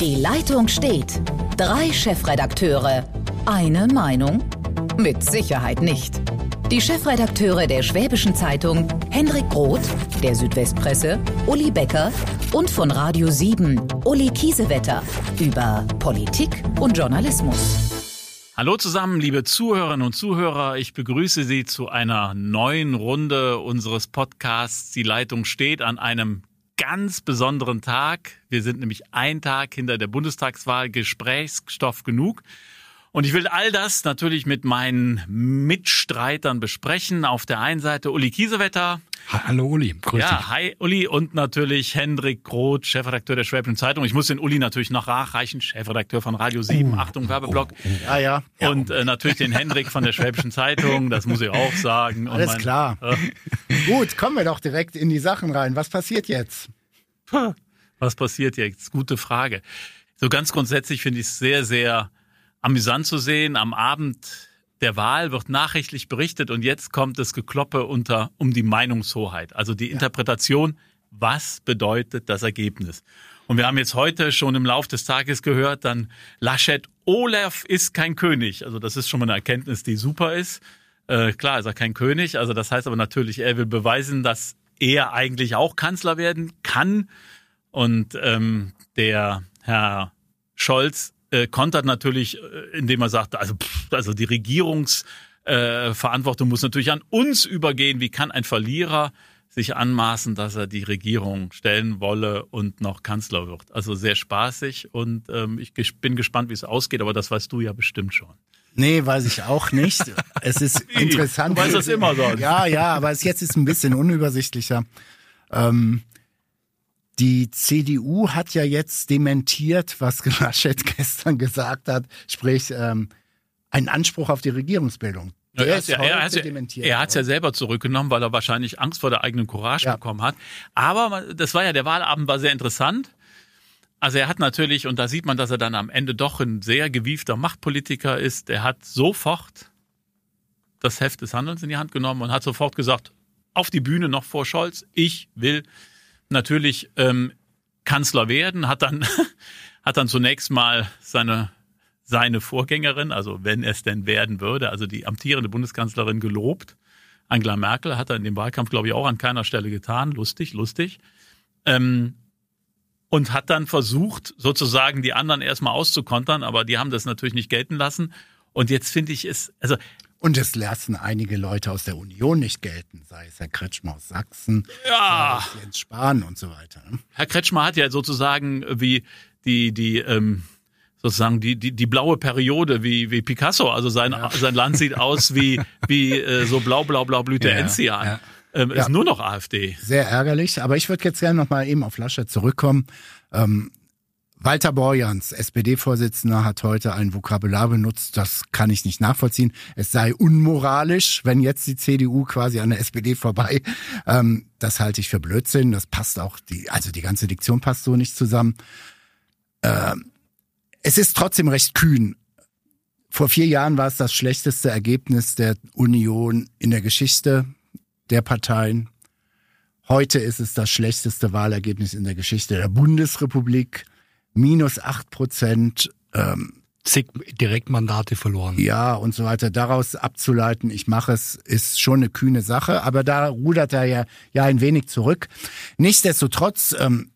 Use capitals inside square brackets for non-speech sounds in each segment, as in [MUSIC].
Die Leitung steht. Drei Chefredakteure. Eine Meinung? Mit Sicherheit nicht. Die Chefredakteure der Schwäbischen Zeitung, Henrik Roth, der Südwestpresse, Uli Becker und von Radio 7, Uli Kiesewetter, über Politik und Journalismus. Hallo zusammen, liebe Zuhörerinnen und Zuhörer. Ich begrüße Sie zu einer neuen Runde unseres Podcasts. Die Leitung steht an einem ganz besonderen Tag. Wir sind nämlich ein Tag hinter der Bundestagswahl, Gesprächsstoff genug. Und ich will all das natürlich mit meinen Mitstreitern besprechen. Auf der einen Seite Uli Kiesewetter. Hallo Uli, grüß ja, dich. hi Uli und natürlich Hendrik Groth, Chefredakteur der Schwäbischen Zeitung. Ich muss den Uli natürlich noch nachreichen, Chefredakteur von Radio 7, oh, Achtung, Werbeblock. Oh, oh. Ja, ja. Und äh, natürlich den Hendrik von der Schwäbischen Zeitung, das muss ich auch sagen. Alles mein, klar. Äh, Gut, kommen wir doch direkt in die Sachen rein. Was passiert jetzt? [LAUGHS] Was passiert jetzt? Gute Frage. So ganz grundsätzlich finde ich es sehr, sehr amüsant zu sehen. Am Abend der Wahl wird nachrichtlich berichtet und jetzt kommt das Gekloppe unter um die Meinungshoheit, also die Interpretation, was bedeutet das Ergebnis. Und wir haben jetzt heute schon im Lauf des Tages gehört, dann Laschet, Olaf ist kein König. Also das ist schon mal eine Erkenntnis, die super ist. Äh, klar ist er kein König, also das heißt aber natürlich, er will beweisen, dass er eigentlich auch Kanzler werden kann. Und ähm, der Herr Scholz äh, kontert natürlich, äh, indem er sagt, also, pff, also die Regierungsverantwortung äh, muss natürlich an uns übergehen. Wie kann ein Verlierer sich anmaßen, dass er die Regierung stellen wolle und noch Kanzler wird? Also sehr spaßig und ähm, ich bin gespannt, wie es ausgeht, aber das weißt du ja bestimmt schon. Nee, weiß ich auch nicht. Es ist [LAUGHS] interessant. Du weißt das immer so. Ja, ja, aber es jetzt ist ein bisschen unübersichtlicher. Ähm, die CDU hat ja jetzt dementiert, was [LAUGHS] Laschet gestern gesagt hat, sprich ähm, einen Anspruch auf die Regierungsbildung. Er, ist ja, er, hat dementiert. Er hat es ja selber zurückgenommen, weil er wahrscheinlich Angst vor der eigenen Courage ja. bekommen hat. Aber das war ja, der Wahlabend war sehr interessant. Also er hat natürlich, und da sieht man, dass er dann am Ende doch ein sehr gewiefter Machtpolitiker ist, er hat sofort das Heft des Handelns in die Hand genommen und hat sofort gesagt, auf die Bühne noch vor Scholz, ich will natürlich ähm, Kanzler werden, hat dann, [LAUGHS] hat dann zunächst mal seine, seine Vorgängerin, also wenn es denn werden würde, also die amtierende Bundeskanzlerin gelobt. Angela Merkel hat er in dem Wahlkampf, glaube ich, auch an keiner Stelle getan. Lustig, lustig. Ähm, und hat dann versucht, sozusagen die anderen erstmal auszukontern, aber die haben das natürlich nicht gelten lassen. Und jetzt finde ich es, also und es lassen einige Leute aus der Union nicht gelten, sei es Herr Kretschmer aus Sachsen, ja. Jens Spahn und so weiter. Ne? Herr Kretschmer hat ja sozusagen wie die, die, ähm, sozusagen die, die, die blaue Periode wie, wie Picasso. Also sein, ja. sein Land sieht aus wie, wie äh, so blau, blau, blau blüht der ja, Enzian. Ja. Ähm, ja. Ist nur noch AfD. Sehr ärgerlich. Aber ich würde jetzt gerne noch mal eben auf Laschet zurückkommen. Ähm, Walter Borjans, SPD-Vorsitzender, hat heute ein Vokabular benutzt, das kann ich nicht nachvollziehen. Es sei unmoralisch, wenn jetzt die CDU quasi an der SPD vorbei. Ähm, das halte ich für Blödsinn. Das passt auch, die, also die ganze Diktion passt so nicht zusammen. Ähm, es ist trotzdem recht kühn. Vor vier Jahren war es das schlechteste Ergebnis der Union in der Geschichte der Parteien. Heute ist es das schlechteste Wahlergebnis in der Geschichte der Bundesrepublik minus acht Prozent. Ähm, zig Direktmandate verloren. Ja, und so weiter. Daraus abzuleiten, ich mache es, ist schon eine kühne Sache, aber da rudert er ja, ja ein wenig zurück. Nichtsdestotrotz, ähm,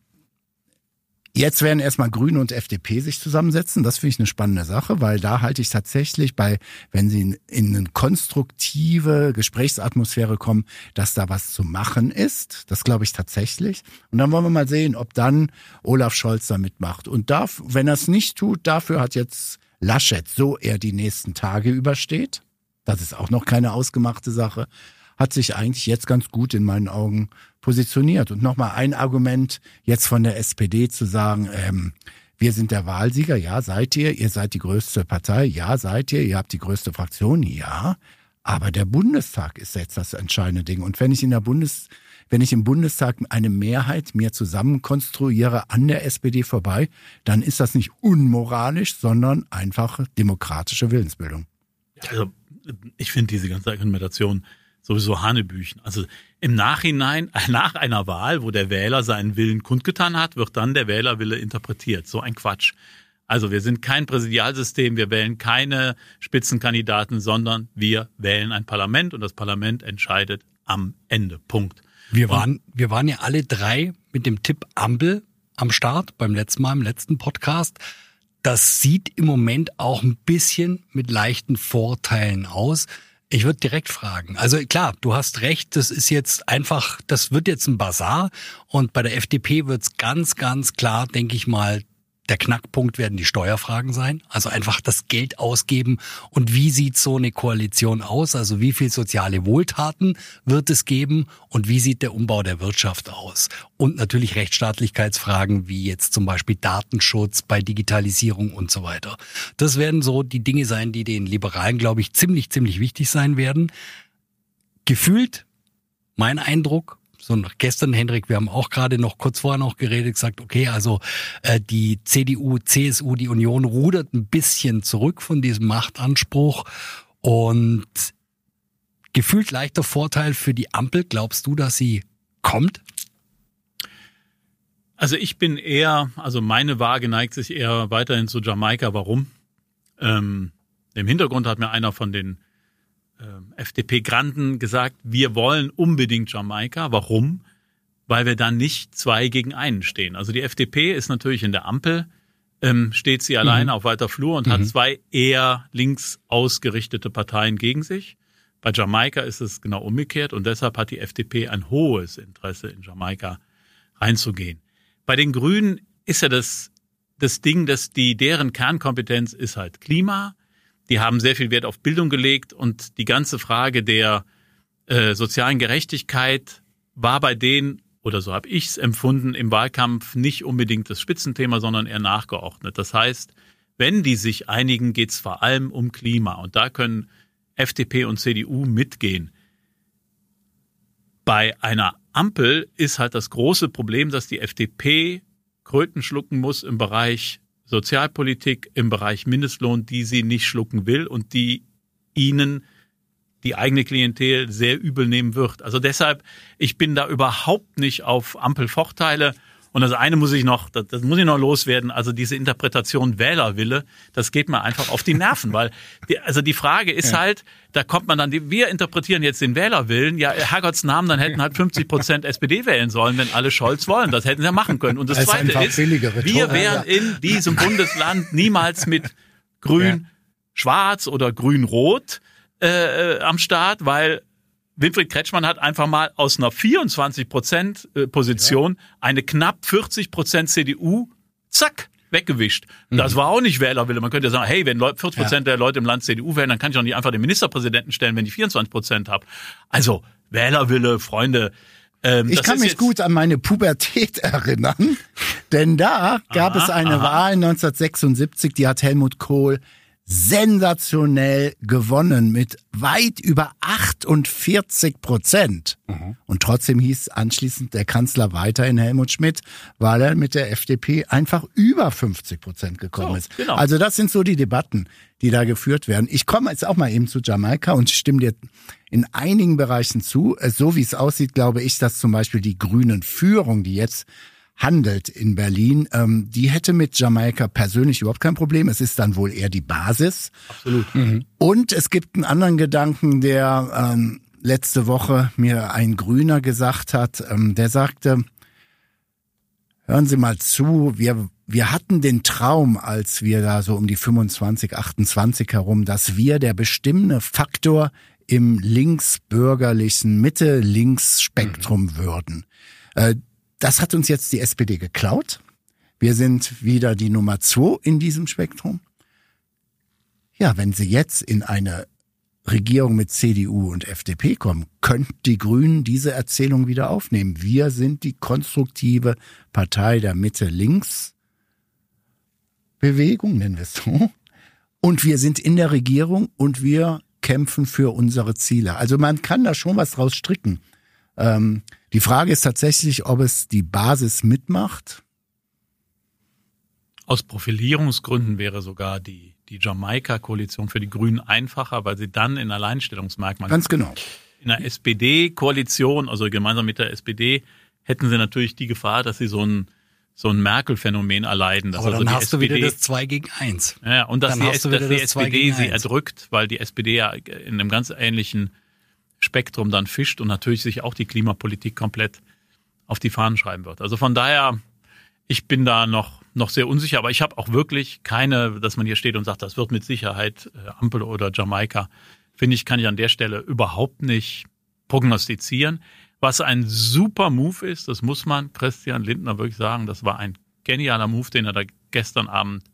Jetzt werden erstmal Grüne und FDP sich zusammensetzen. Das finde ich eine spannende Sache, weil da halte ich tatsächlich bei, wenn sie in eine konstruktive Gesprächsatmosphäre kommen, dass da was zu machen ist. Das glaube ich tatsächlich. Und dann wollen wir mal sehen, ob dann Olaf Scholz da mitmacht. Und darf, wenn er es nicht tut, dafür hat jetzt Laschet, so er die nächsten Tage übersteht. Das ist auch noch keine ausgemachte Sache hat sich eigentlich jetzt ganz gut in meinen Augen positioniert. Und nochmal ein Argument jetzt von der SPD zu sagen, ähm, wir sind der Wahlsieger, ja, seid ihr, ihr seid die größte Partei, ja, seid ihr, ihr habt die größte Fraktion, ja. Aber der Bundestag ist jetzt das entscheidende Ding. Und wenn ich in der Bundes, wenn ich im Bundestag eine Mehrheit mir zusammen konstruiere an der SPD vorbei, dann ist das nicht unmoralisch, sondern einfach demokratische Willensbildung. Also ich finde diese ganze Argumentation sowieso Hanebüchen. Also im Nachhinein, [LAUGHS] nach einer Wahl, wo der Wähler seinen Willen kundgetan hat, wird dann der Wählerwille interpretiert. So ein Quatsch. Also wir sind kein Präsidialsystem, wir wählen keine Spitzenkandidaten, sondern wir wählen ein Parlament und das Parlament entscheidet am Ende. Punkt. Wir waren, wir waren ja alle drei mit dem Tipp Ampel am Start beim letzten Mal, im letzten Podcast. Das sieht im Moment auch ein bisschen mit leichten Vorteilen aus. Ich würde direkt fragen. Also klar, du hast recht, das ist jetzt einfach, das wird jetzt ein Bazar und bei der FDP wird es ganz, ganz klar, denke ich mal, der Knackpunkt werden die Steuerfragen sein. Also einfach das Geld ausgeben. Und wie sieht so eine Koalition aus? Also wie viel soziale Wohltaten wird es geben? Und wie sieht der Umbau der Wirtschaft aus? Und natürlich Rechtsstaatlichkeitsfragen wie jetzt zum Beispiel Datenschutz bei Digitalisierung und so weiter. Das werden so die Dinge sein, die den Liberalen, glaube ich, ziemlich, ziemlich wichtig sein werden. Gefühlt, mein Eindruck, so gestern, Hendrik, wir haben auch gerade noch kurz vorher noch geredet, gesagt, okay, also äh, die CDU, CSU, die Union rudert ein bisschen zurück von diesem Machtanspruch und gefühlt leichter Vorteil für die Ampel. Glaubst du, dass sie kommt? Also ich bin eher, also meine Waage neigt sich eher weiterhin zu Jamaika. Warum? Ähm, Im Hintergrund hat mir einer von den FDP-Granden gesagt, wir wollen unbedingt Jamaika. Warum? Weil wir dann nicht zwei gegen einen stehen. Also die FDP ist natürlich in der Ampel, ähm, steht sie alleine mhm. auf weiter Flur und mhm. hat zwei eher links ausgerichtete Parteien gegen sich. Bei Jamaika ist es genau umgekehrt und deshalb hat die FDP ein hohes Interesse in Jamaika reinzugehen. Bei den Grünen ist ja das, das Ding, dass die, deren Kernkompetenz ist halt Klima, die haben sehr viel Wert auf Bildung gelegt und die ganze Frage der äh, sozialen Gerechtigkeit war bei denen, oder so habe ich es empfunden, im Wahlkampf nicht unbedingt das Spitzenthema, sondern eher nachgeordnet. Das heißt, wenn die sich einigen, geht es vor allem um Klima. Und da können FDP und CDU mitgehen. Bei einer Ampel ist halt das große Problem, dass die FDP Kröten schlucken muss im Bereich Sozialpolitik im Bereich Mindestlohn, die sie nicht schlucken will und die ihnen die eigene Klientel sehr übel nehmen wird. Also deshalb, ich bin da überhaupt nicht auf Ampelvorteile. Und das eine muss ich noch, das, das, muss ich noch loswerden. Also diese Interpretation Wählerwille, das geht mir einfach auf die Nerven, weil die, also die Frage ist ja. halt, da kommt man dann, wir interpretieren jetzt den Wählerwillen. Ja, Herrgotts Namen, dann hätten halt 50 Prozent SPD wählen sollen, wenn alle Scholz wollen. Das hätten sie ja machen können. Und das, das Zweite ist, wir wären in diesem Bundesland niemals mit Grün, ja. Schwarz oder Grün-Rot äh, äh am Start, weil Winfried Kretschmann hat einfach mal aus einer 24 Prozent äh, Position ja. eine knapp 40 Prozent CDU, zack, weggewischt. Mhm. Das war auch nicht Wählerwille. Man könnte ja sagen, hey, wenn 40 Prozent ja. der Leute im Land CDU wählen, dann kann ich auch nicht einfach den Ministerpräsidenten stellen, wenn ich 24 Prozent habe. Also Wählerwille, Freunde. Ähm, ich kann mich gut an meine Pubertät [LAUGHS] erinnern, denn da gab aha, es eine aha. Wahl 1976, die hat Helmut Kohl sensationell gewonnen mit weit über 48 Prozent. Mhm. Und trotzdem hieß anschließend der Kanzler weiterhin Helmut Schmidt, weil er mit der FDP einfach über 50 Prozent gekommen so, ist. Genau. Also das sind so die Debatten, die da geführt werden. Ich komme jetzt auch mal eben zu Jamaika und stimme dir in einigen Bereichen zu. So wie es aussieht, glaube ich, dass zum Beispiel die grünen Führung, die jetzt handelt in Berlin, ähm, die hätte mit Jamaika persönlich überhaupt kein Problem. Es ist dann wohl eher die Basis. Absolut. Mhm. Und es gibt einen anderen Gedanken, der ähm, letzte Woche mir ein Grüner gesagt hat. Ähm, der sagte, hören Sie mal zu, wir wir hatten den Traum, als wir da so um die 25, 28 herum, dass wir der bestimmende Faktor im linksbürgerlichen Mitte-Links-Spektrum mhm. würden. Äh, das hat uns jetzt die SPD geklaut. Wir sind wieder die Nummer zwei in diesem Spektrum. Ja, wenn sie jetzt in eine Regierung mit CDU und FDP kommen, könnten die Grünen diese Erzählung wieder aufnehmen. Wir sind die konstruktive Partei der Mitte-Links-Bewegung, nennen wir es so. Und wir sind in der Regierung und wir kämpfen für unsere Ziele. Also man kann da schon was draus stricken. Ähm, die Frage ist tatsächlich, ob es die Basis mitmacht. Aus Profilierungsgründen wäre sogar die, die Jamaika-Koalition für die Grünen einfacher, weil sie dann in Alleinstellungsmerkmalen. Ganz genau. in der SPD-Koalition, also gemeinsam mit der SPD, hätten sie natürlich die Gefahr, dass sie so ein so ein Merkel-Phänomen erleiden. Aber also dann hast SPD, du wieder das 2 gegen 1. Ja, und dass, die, dass die SPD sie erdrückt, weil die SPD ja in einem ganz ähnlichen Spektrum dann fischt und natürlich sich auch die Klimapolitik komplett auf die Fahnen schreiben wird. Also von daher, ich bin da noch, noch sehr unsicher, aber ich habe auch wirklich keine, dass man hier steht und sagt, das wird mit Sicherheit äh, Ampel oder Jamaika. Finde ich, kann ich an der Stelle überhaupt nicht prognostizieren. Was ein super Move ist, das muss man Christian Lindner wirklich sagen, das war ein genialer Move, den er da gestern Abend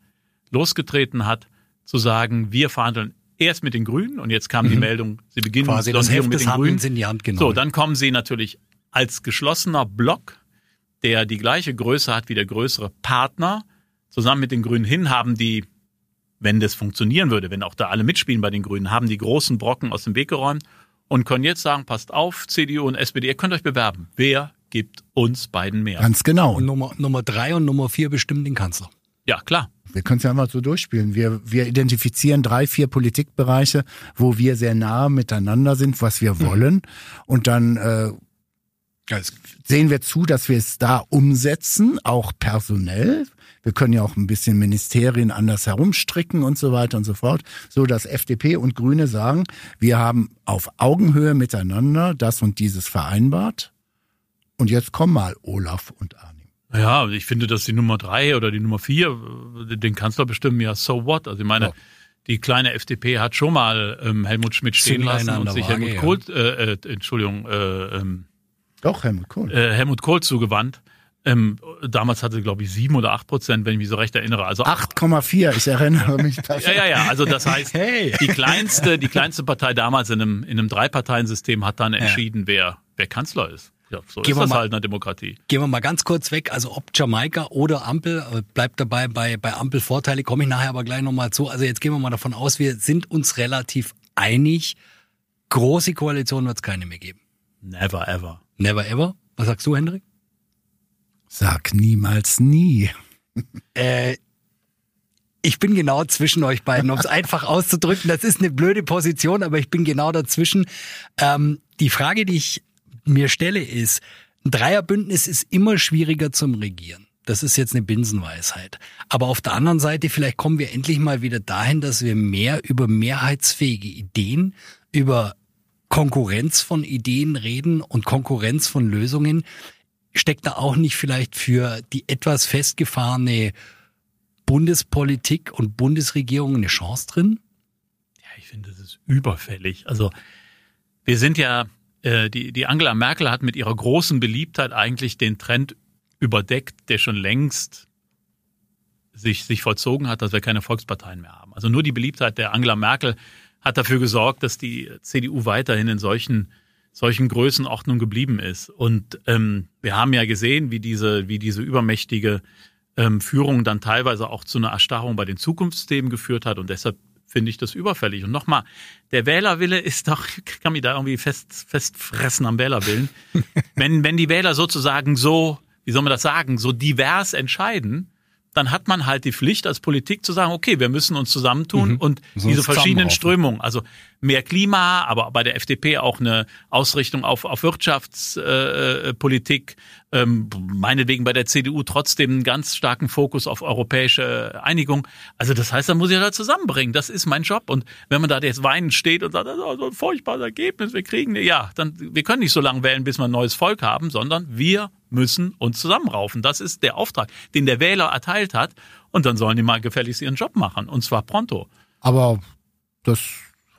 losgetreten hat, zu sagen, wir verhandeln erst mit den Grünen und jetzt kam mhm. die Meldung, sie beginnen Quasi das Heft mit den Grünen. In die Hand genommen. So, dann kommen sie natürlich als geschlossener Block, der die gleiche Größe hat wie der größere Partner, zusammen mit den Grünen hin, haben die, wenn das funktionieren würde, wenn auch da alle mitspielen bei den Grünen, haben die großen Brocken aus dem Weg geräumt und können jetzt sagen, passt auf, CDU und SPD, ihr könnt euch bewerben. Wer gibt uns beiden mehr? Ganz genau. Und Nummer, Nummer drei und Nummer vier bestimmen den Kanzler. Ja, klar. Wir können es ja einfach so durchspielen. Wir, wir identifizieren drei, vier Politikbereiche, wo wir sehr nah miteinander sind, was wir hm. wollen. Und dann äh, sehen wir zu, dass wir es da umsetzen, auch personell. Wir können ja auch ein bisschen Ministerien anders herumstricken und so weiter und so fort, so dass FDP und Grüne sagen, wir haben auf Augenhöhe miteinander das und dieses vereinbart. Und jetzt komm mal, Olaf und Arnim. Ja, ich finde, dass die Nummer drei oder die Nummer vier den Kanzler bestimmen, ja, so what? Also ich meine, ja. die kleine FDP hat schon mal ähm, Helmut Schmidt stehen lassen und sich Helmut ja. Kohl, äh, äh, Entschuldigung, äh, ähm, doch, Helmut Kohl. Äh, Helmut Kohl zugewandt. Ähm, damals hatte, glaube ich, sieben oder acht Prozent, wenn ich mich so recht erinnere. Also 8,4, ich erinnere mich. [LAUGHS] ja, ja, ja. Also das heißt, hey. die kleinste, die kleinste Partei damals in einem, in einem Dreiparteiensystem hat dann entschieden, ja. wer, wer Kanzler ist. Ja, so gehen ist das mal, halt in der Demokratie. Gehen wir mal ganz kurz weg. Also ob Jamaika oder Ampel, äh, bleibt dabei bei, bei Ampel Vorteile, komme ich nachher aber gleich nochmal zu. Also jetzt gehen wir mal davon aus, wir sind uns relativ einig. Große Koalition wird es keine mehr geben. Never ever. Never ever? Was sagst du, Hendrik? Sag niemals nie. [LAUGHS] äh, ich bin genau zwischen euch beiden, um es einfach auszudrücken. Das ist eine blöde Position, aber ich bin genau dazwischen. Ähm, die Frage, die ich mir stelle, ist, ein Dreierbündnis ist immer schwieriger zum Regieren. Das ist jetzt eine Binsenweisheit. Aber auf der anderen Seite, vielleicht kommen wir endlich mal wieder dahin, dass wir mehr über mehrheitsfähige Ideen, über Konkurrenz von Ideen reden und Konkurrenz von Lösungen, steckt da auch nicht vielleicht für die etwas festgefahrene Bundespolitik und Bundesregierung eine Chance drin? Ja, ich finde, das ist überfällig. Also wir sind ja, äh, die, die Angela Merkel hat mit ihrer großen Beliebtheit eigentlich den Trend überdeckt, der schon längst sich, sich vollzogen hat, dass wir keine Volksparteien mehr haben. Also nur die Beliebtheit der Angela Merkel hat dafür gesorgt, dass die CDU weiterhin in solchen solchen Größenordnungen geblieben ist. Und ähm, wir haben ja gesehen, wie diese wie diese übermächtige ähm, Führung dann teilweise auch zu einer Erstarrung bei den Zukunftsthemen geführt hat. Und deshalb finde ich das überfällig. Und nochmal, der Wählerwille ist doch, ich kann mich da irgendwie fest, festfressen am Wählerwillen. [LAUGHS] wenn, wenn die Wähler sozusagen so, wie soll man das sagen, so divers entscheiden, dann hat man halt die Pflicht als Politik zu sagen, okay, wir müssen uns zusammentun mhm. und so diese verschiedenen Strömungen, also mehr Klima, aber bei der FDP auch eine Ausrichtung auf, auf Wirtschaftspolitik, äh, ähm, meinetwegen bei der CDU trotzdem einen ganz starken Fokus auf europäische Einigung. Also das heißt, da muss ich da zusammenbringen. Das ist mein Job. Und wenn man da jetzt weinen steht und sagt, das ist so ein furchtbares Ergebnis, wir kriegen, ja, dann, wir können nicht so lange wählen, bis wir ein neues Volk haben, sondern wir müssen uns zusammenraufen. Das ist der Auftrag, den der Wähler erteilt hat. Und dann sollen die mal gefälligst ihren Job machen. Und zwar pronto. Aber das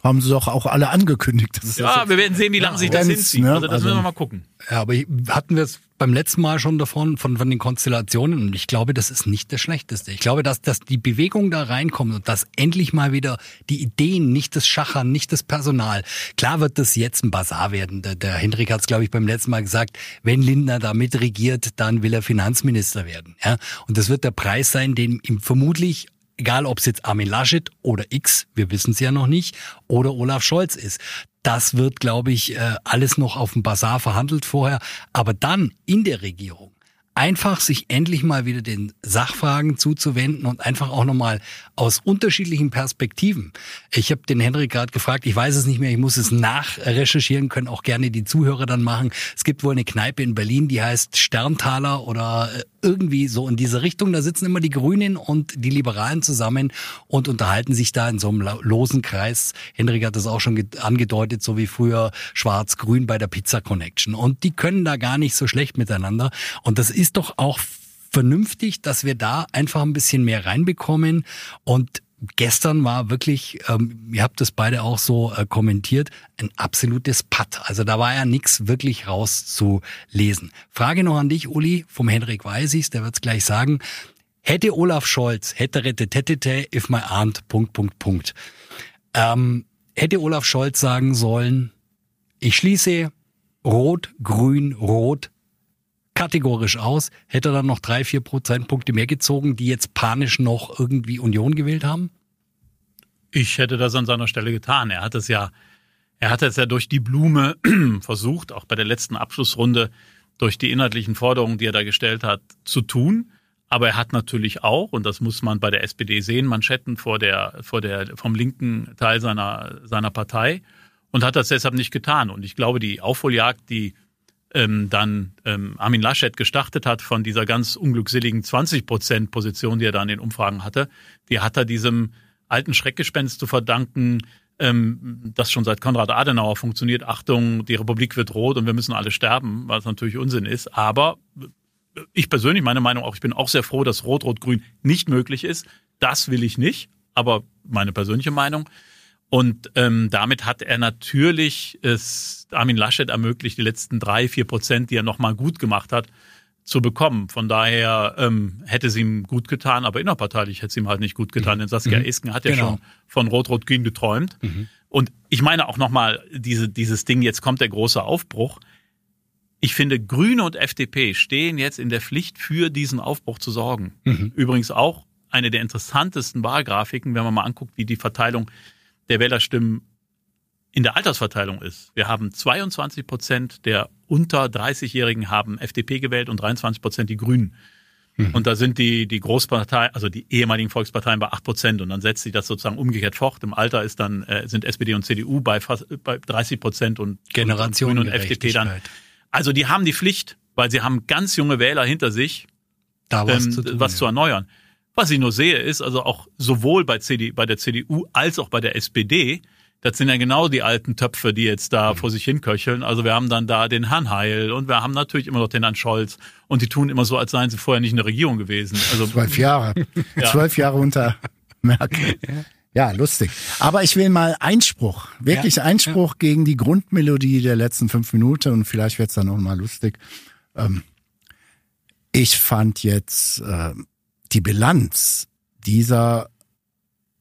haben sie doch auch alle angekündigt. ja, wir werden sehen, wie lange ja, sich das hinzieht. Ne? Also das also, müssen wir mal gucken. Ja, aber hatten wir es beim letzten Mal schon davon, von, von den Konstellationen und ich glaube, das ist nicht das Schlechteste. Ich glaube, dass, dass die Bewegung da reinkommt und dass endlich mal wieder die Ideen, nicht das Schachern, nicht das Personal. Klar wird das jetzt ein Bazar werden. Der, der Hendrik hat es, glaube ich, beim letzten Mal gesagt, wenn Lindner da mitregiert, dann will er Finanzminister werden. Ja? Und das wird der Preis sein, den ihm vermutlich egal ob es jetzt Armin Laschet oder X, wir wissen es ja noch nicht, oder Olaf Scholz ist. Das wird, glaube ich, äh, alles noch auf dem Bazar verhandelt vorher. Aber dann in der Regierung einfach sich endlich mal wieder den Sachfragen zuzuwenden und einfach auch nochmal aus unterschiedlichen Perspektiven. Ich habe den Henrik gerade gefragt, ich weiß es nicht mehr, ich muss es nachrecherchieren, können auch gerne die Zuhörer dann machen. Es gibt wohl eine Kneipe in Berlin, die heißt Sterntaler oder äh, irgendwie so in diese Richtung. Da sitzen immer die Grünen und die Liberalen zusammen und unterhalten sich da in so einem losen Kreis. Henrik hat das auch schon angedeutet, so wie früher Schwarz-Grün bei der Pizza Connection. Und die können da gar nicht so schlecht miteinander. Und das ist doch auch vernünftig, dass wir da einfach ein bisschen mehr reinbekommen und gestern war wirklich, ähm, ihr habt das beide auch so äh, kommentiert, ein absolutes Patt. Also da war ja nichts wirklich rauszulesen. Frage noch an dich, Uli, vom Henrik Weisis, der wird's gleich sagen. Hätte Olaf Scholz, hätte rette tete if my aunt, Punkt, Punkt, Punkt. Ähm, hätte Olaf Scholz sagen sollen, ich schließe Rot, Grün, Rot kategorisch aus. Hätte er dann noch drei, vier Prozentpunkte mehr gezogen, die jetzt panisch noch irgendwie Union gewählt haben? Ich hätte das an seiner Stelle getan. Er hat es ja, er hat es ja durch die Blume [CLEARS THROAT] versucht, auch bei der letzten Abschlussrunde, durch die inhaltlichen Forderungen, die er da gestellt hat, zu tun. Aber er hat natürlich auch, und das muss man bei der SPD sehen, Manschetten vor der, vor der, vom linken Teil seiner, seiner Partei und hat das deshalb nicht getan. Und ich glaube, die Aufholjagd, die ähm, dann ähm, Armin Laschet gestartet hat von dieser ganz unglückseligen 20 Prozent Position, die er da in den Umfragen hatte, die hat er diesem alten Schreckgespenst zu verdanken, ähm, das schon seit Konrad Adenauer funktioniert. Achtung, die Republik wird rot und wir müssen alle sterben, was natürlich Unsinn ist. Aber ich persönlich, meine Meinung auch, ich bin auch sehr froh, dass Rot-Rot-Grün nicht möglich ist. Das will ich nicht, aber meine persönliche Meinung. Und ähm, damit hat er natürlich es Armin Laschet ermöglicht, die letzten drei, vier Prozent, die er nochmal gut gemacht hat, zu bekommen. Von daher ähm, hätte es ihm gut getan, aber innerparteilich hätte es ihm halt nicht gut getan. Mhm. Denn Saskia mhm. Esken hat ja genau. schon von Rot-Rot-Grün geträumt. Mhm. Und ich meine auch nochmal, diese, dieses Ding, jetzt kommt der große Aufbruch. Ich finde, Grüne und FDP stehen jetzt in der Pflicht, für diesen Aufbruch zu sorgen. Mhm. Übrigens auch eine der interessantesten Wahlgrafiken, wenn man mal anguckt, wie die Verteilung der Wählerstimmen in der Altersverteilung ist. Wir haben 22 Prozent der unter 30-Jährigen haben FDP gewählt und 23 Prozent die Grünen. Mhm. Und da sind die, die Großpartei, also die ehemaligen Volksparteien bei 8 Prozent und dann setzt sich das sozusagen umgekehrt fort. Im Alter ist dann, äh, sind SPD und CDU bei fast bei 30 Prozent und, Generation und, und FDP dann. Also die haben die Pflicht, weil sie haben ganz junge Wähler hinter sich, da was, ähm, zu, tun, was ja. zu erneuern. Was ich nur sehe, ist also auch sowohl bei, CD, bei der CDU als auch bei der SPD, das sind ja genau die alten Töpfe, die jetzt da mhm. vor sich hinköcheln. Also wir haben dann da den Herrn Heil und wir haben natürlich immer noch den Herrn Scholz und die tun immer so, als seien sie vorher nicht in der Regierung gewesen. Also zwölf Jahre, [LAUGHS] ja. zwölf Jahre unter Merkel. Ja, lustig. Aber ich will mal Einspruch, wirklich ja, Einspruch ja. gegen die Grundmelodie der letzten fünf Minuten und vielleicht wird's dann noch mal lustig. Ähm, ich fand jetzt äh, die Bilanz dieser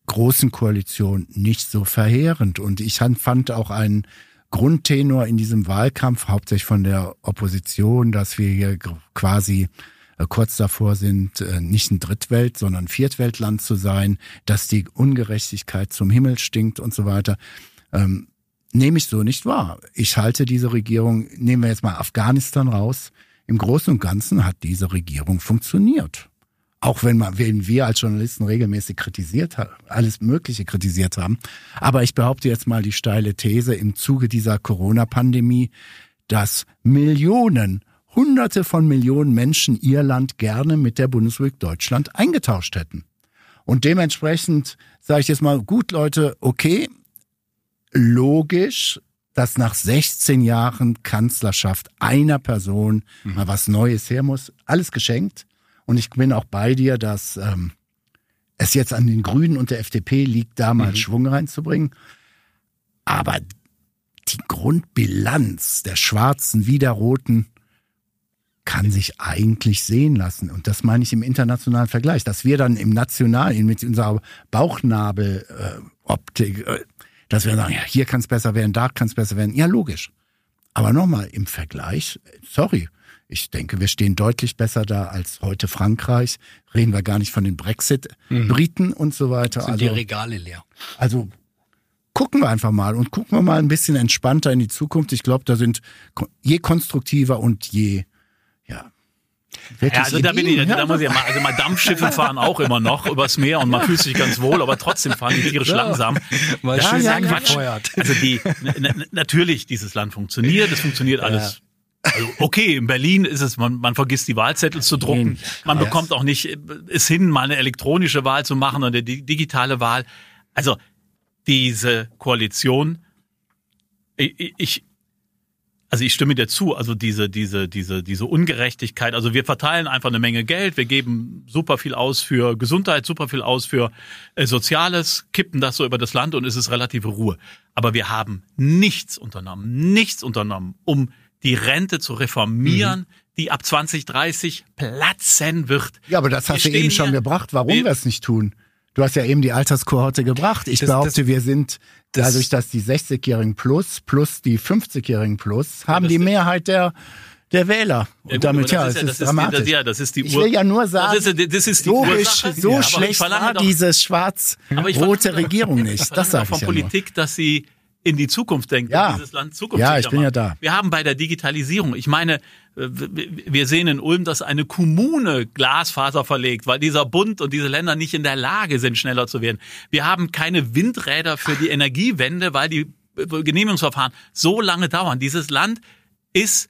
großen Koalition nicht so verheerend. Und ich fand auch einen Grundtenor in diesem Wahlkampf, hauptsächlich von der Opposition, dass wir hier quasi äh, kurz davor sind, äh, nicht ein Drittwelt, sondern Viertweltland zu sein, dass die Ungerechtigkeit zum Himmel stinkt und so weiter. Ähm, nehme ich so nicht wahr. Ich halte diese Regierung, nehmen wir jetzt mal Afghanistan raus, im Großen und Ganzen hat diese Regierung funktioniert. Auch wenn, man, wenn wir als Journalisten regelmäßig kritisiert haben, alles Mögliche kritisiert haben. Aber ich behaupte jetzt mal die steile These im Zuge dieser Corona-Pandemie, dass Millionen, Hunderte von Millionen Menschen ihr Land gerne mit der Bundesrepublik Deutschland eingetauscht hätten. Und dementsprechend sage ich jetzt mal, gut Leute, okay, logisch, dass nach 16 Jahren Kanzlerschaft einer Person mhm. mal was Neues her muss. Alles geschenkt. Und ich bin auch bei dir, dass ähm, es jetzt an den Grünen und der FDP liegt, da mal mhm. Schwung reinzubringen. Aber die Grundbilanz der Schwarzen wie der Roten kann sich eigentlich sehen lassen. Und das meine ich im internationalen Vergleich, dass wir dann im Nationalen mit unserer Bauchnabeloptik, äh, dass wir sagen, ja, hier kann es besser werden, da kann es besser werden. Ja, logisch. Aber nochmal, im Vergleich, sorry, ich denke, wir stehen deutlich besser da als heute Frankreich. Reden wir gar nicht von den Brexit-Briten mhm. und so weiter. Sind also, die Regale leer. Also gucken wir einfach mal und gucken wir mal ein bisschen entspannter in die Zukunft. Ich glaube, da sind je konstruktiver und je, ja, ja, also da bin ich, da muss ich ja mal, also mal Dampfschiffe [LAUGHS] fahren auch immer noch übers Meer und man fühlt sich ganz wohl, aber trotzdem fahren die tierisch ja. langsam. Mal ja, schön ja, Quatsch. Also die, natürlich, dieses Land funktioniert, es funktioniert alles also okay, in Berlin ist es, man, man vergisst die Wahlzettel zu drucken. Man bekommt auch nicht es hin, mal eine elektronische Wahl zu machen oder die digitale Wahl. Also diese Koalition, ich, also ich stimme dir zu, also diese, diese, diese, diese Ungerechtigkeit, also wir verteilen einfach eine Menge Geld, wir geben super viel aus für Gesundheit, super viel aus für äh, Soziales, kippen das so über das Land und es ist relative Ruhe. Aber wir haben nichts unternommen, nichts unternommen, um die Rente zu reformieren, mhm. die ab 2030 platzen wird. Ja, aber das hast du eben schon gebracht, warum wir es nicht tun. Du hast ja eben die Alterskohorte gebracht. Ich das, behaupte, das, wir sind dadurch, dass die 60-Jährigen plus plus die 50-Jährigen plus haben ja, die Mehrheit der der Wähler. Und ja, damit, ja, es ist, ja, ist dramatisch. Die, ja, das ist die. Ich will ja nur sagen, das ist, das ist die so, Ursache. so ja, schlecht war diese schwarz-rote Regierung nicht. [LAUGHS] Das sage ich von ja Politik, nur. dass sie in die Zukunft denkt, ja. dieses Land Zukunft Ja, ich bin ja da. Wir haben bei der Digitalisierung, ich meine, äh, wir sehen in Ulm, dass eine Kommune Glasfaser verlegt, weil dieser Bund und diese Länder nicht in der Lage sind, schneller zu werden. Wir haben keine Windräder für die Energiewende, weil die Genehmigungsverfahren so lange dauern. Dieses Land ist,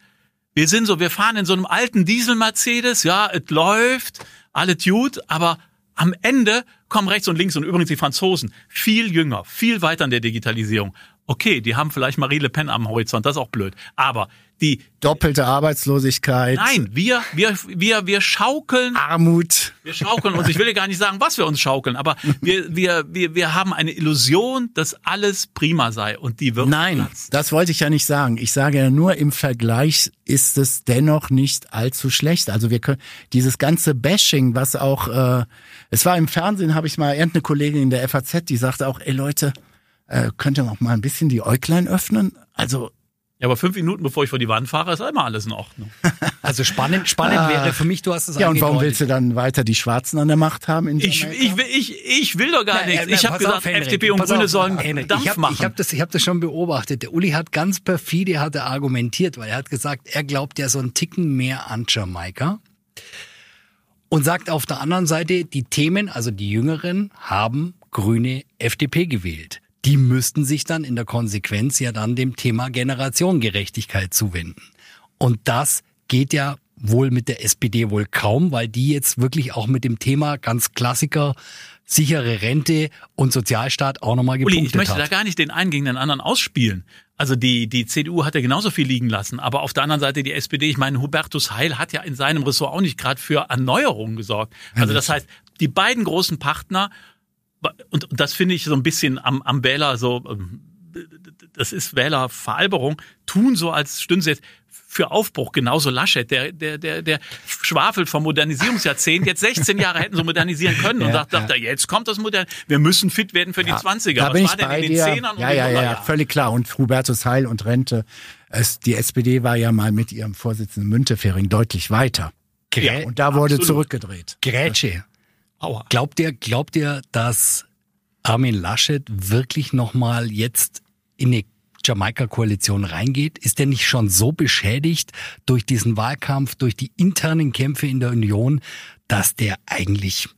wir sind so, wir fahren in so einem alten Diesel-Mercedes, ja, es läuft, alle tut, aber am Ende kommen rechts und links und übrigens die Franzosen viel jünger, viel weiter in der Digitalisierung. Okay, die haben vielleicht Marie Le Pen am Horizont, das ist auch blöd. Aber die doppelte Arbeitslosigkeit. Nein, wir wir wir wir schaukeln Armut. Wir schaukeln uns. Ich will ja gar nicht sagen, was wir uns schaukeln, aber wir wir wir wir haben eine Illusion, dass alles prima sei und die wird Nein, platzen. das wollte ich ja nicht sagen. Ich sage ja nur im Vergleich ist es dennoch nicht allzu schlecht. Also wir können dieses ganze Bashing, was auch äh, es war im Fernsehen, habe ich mal irgendeine Kollegin in der FAZ, die sagte auch, ey Leute, äh, könnt ihr noch mal ein bisschen die Äuglein öffnen? Also ja, aber fünf Minuten bevor ich vor die Wand fahre, ist immer alles in Ordnung. [LAUGHS] Also spannend, spannend ah. wäre für mich, du hast es Ja, und warum willst du dann weiter die Schwarzen an der Macht haben? In ich, ich, will, ich, ich will doch gar nichts. Ich habe gesagt, Henrik, FDP und Grüne auf, sollen Henrik, Dampf ich hab, machen. Ich habe das, ich hab das schon beobachtet. Der Uli hat ganz perfide hat er argumentiert, weil er hat gesagt, er glaubt ja so einen Ticken mehr an Jamaika. Und sagt auf der anderen Seite, die Themen, also die Jüngeren, haben Grüne FDP gewählt die müssten sich dann in der Konsequenz ja dann dem Thema Generationengerechtigkeit zuwenden. Und das geht ja wohl mit der SPD wohl kaum, weil die jetzt wirklich auch mit dem Thema ganz Klassiker sichere Rente und Sozialstaat auch nochmal gepunktet Uli, ich möchte hat. da gar nicht den einen gegen den anderen ausspielen. Also die, die CDU hat ja genauso viel liegen lassen, aber auf der anderen Seite die SPD, ich meine, Hubertus Heil hat ja in seinem Ressort auch nicht gerade für Erneuerungen gesorgt. Also das heißt, die beiden großen Partner und, und das finde ich so ein bisschen am, am Wähler so, ähm, das ist Wählerveralberung, tun so, als stünden sie jetzt für Aufbruch, genauso Laschet, der, der, der, der schwafelt vom Modernisierungsjahrzehnt, jetzt 16 Jahre hätten so modernisieren können und ja, sagt, ja. sagt er, jetzt kommt das Modern, wir müssen fit werden für die ja, 20er. Da bin Was ich war denn in den Zehnern ja, ja, ja, ja, völlig klar. Und Hubertus Heil und Rente, es, die SPD war ja mal mit ihrem Vorsitzenden Müntefering deutlich weiter. Grä ja, und da wurde absolut. zurückgedreht. Grätsche. Aua. Glaubt ihr, glaubt ihr, dass Armin Laschet wirklich nochmal jetzt in eine Jamaika-Koalition reingeht? Ist er nicht schon so beschädigt durch diesen Wahlkampf, durch die internen Kämpfe in der Union, dass der eigentlich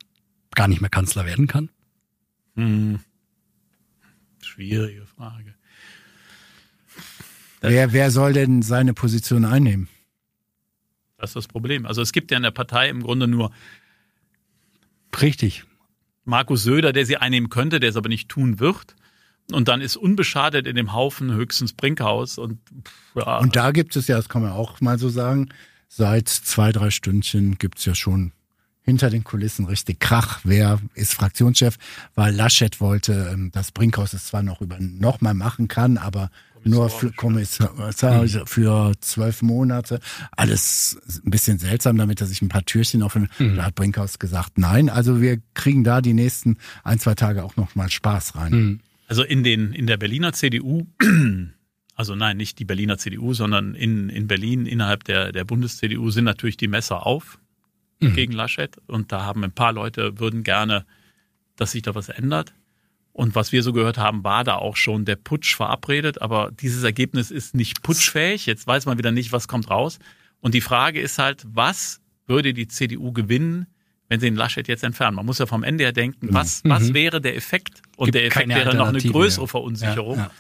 gar nicht mehr Kanzler werden kann? Hm. Schwierige Frage. wer, wer soll denn seine Position einnehmen? Das ist das Problem. Also es gibt ja in der Partei im Grunde nur Richtig. Markus Söder, der sie einnehmen könnte, der es aber nicht tun wird. Und dann ist unbeschadet in dem Haufen höchstens Brinkhaus. Und, ja. und da gibt es ja, das kann man auch mal so sagen, seit zwei, drei Stündchen gibt es ja schon hinter den Kulissen richtig Krach. Wer ist Fraktionschef? Weil Laschet wollte, ähm, dass Brinkhaus es zwar noch über noch mal machen kann, aber nur für Kommissar mhm. für zwölf Monate. Alles ein bisschen seltsam, damit er sich ein paar Türchen offen. Mhm. Da hat Brinkhaus gesagt, nein. Also wir kriegen da die nächsten ein, zwei Tage auch noch mal Spaß rein. Mhm. Also in den, in der Berliner CDU, [CLEARS THROAT] also nein, nicht die Berliner CDU, sondern in, in Berlin innerhalb der, der Bundes-CDU sind natürlich die Messer auf mhm. gegen Laschet. Und da haben ein paar Leute würden gerne, dass sich da was ändert. Und was wir so gehört haben, war da auch schon der Putsch verabredet, aber dieses Ergebnis ist nicht putschfähig. Jetzt weiß man wieder nicht, was kommt raus. Und die Frage ist halt, was würde die CDU gewinnen, wenn sie den Laschet jetzt entfernen. Man muss ja vom Ende her denken, genau. was, was mhm. wäre der Effekt? Und Gibt der Effekt wäre noch eine größere Verunsicherung. Ja, ja.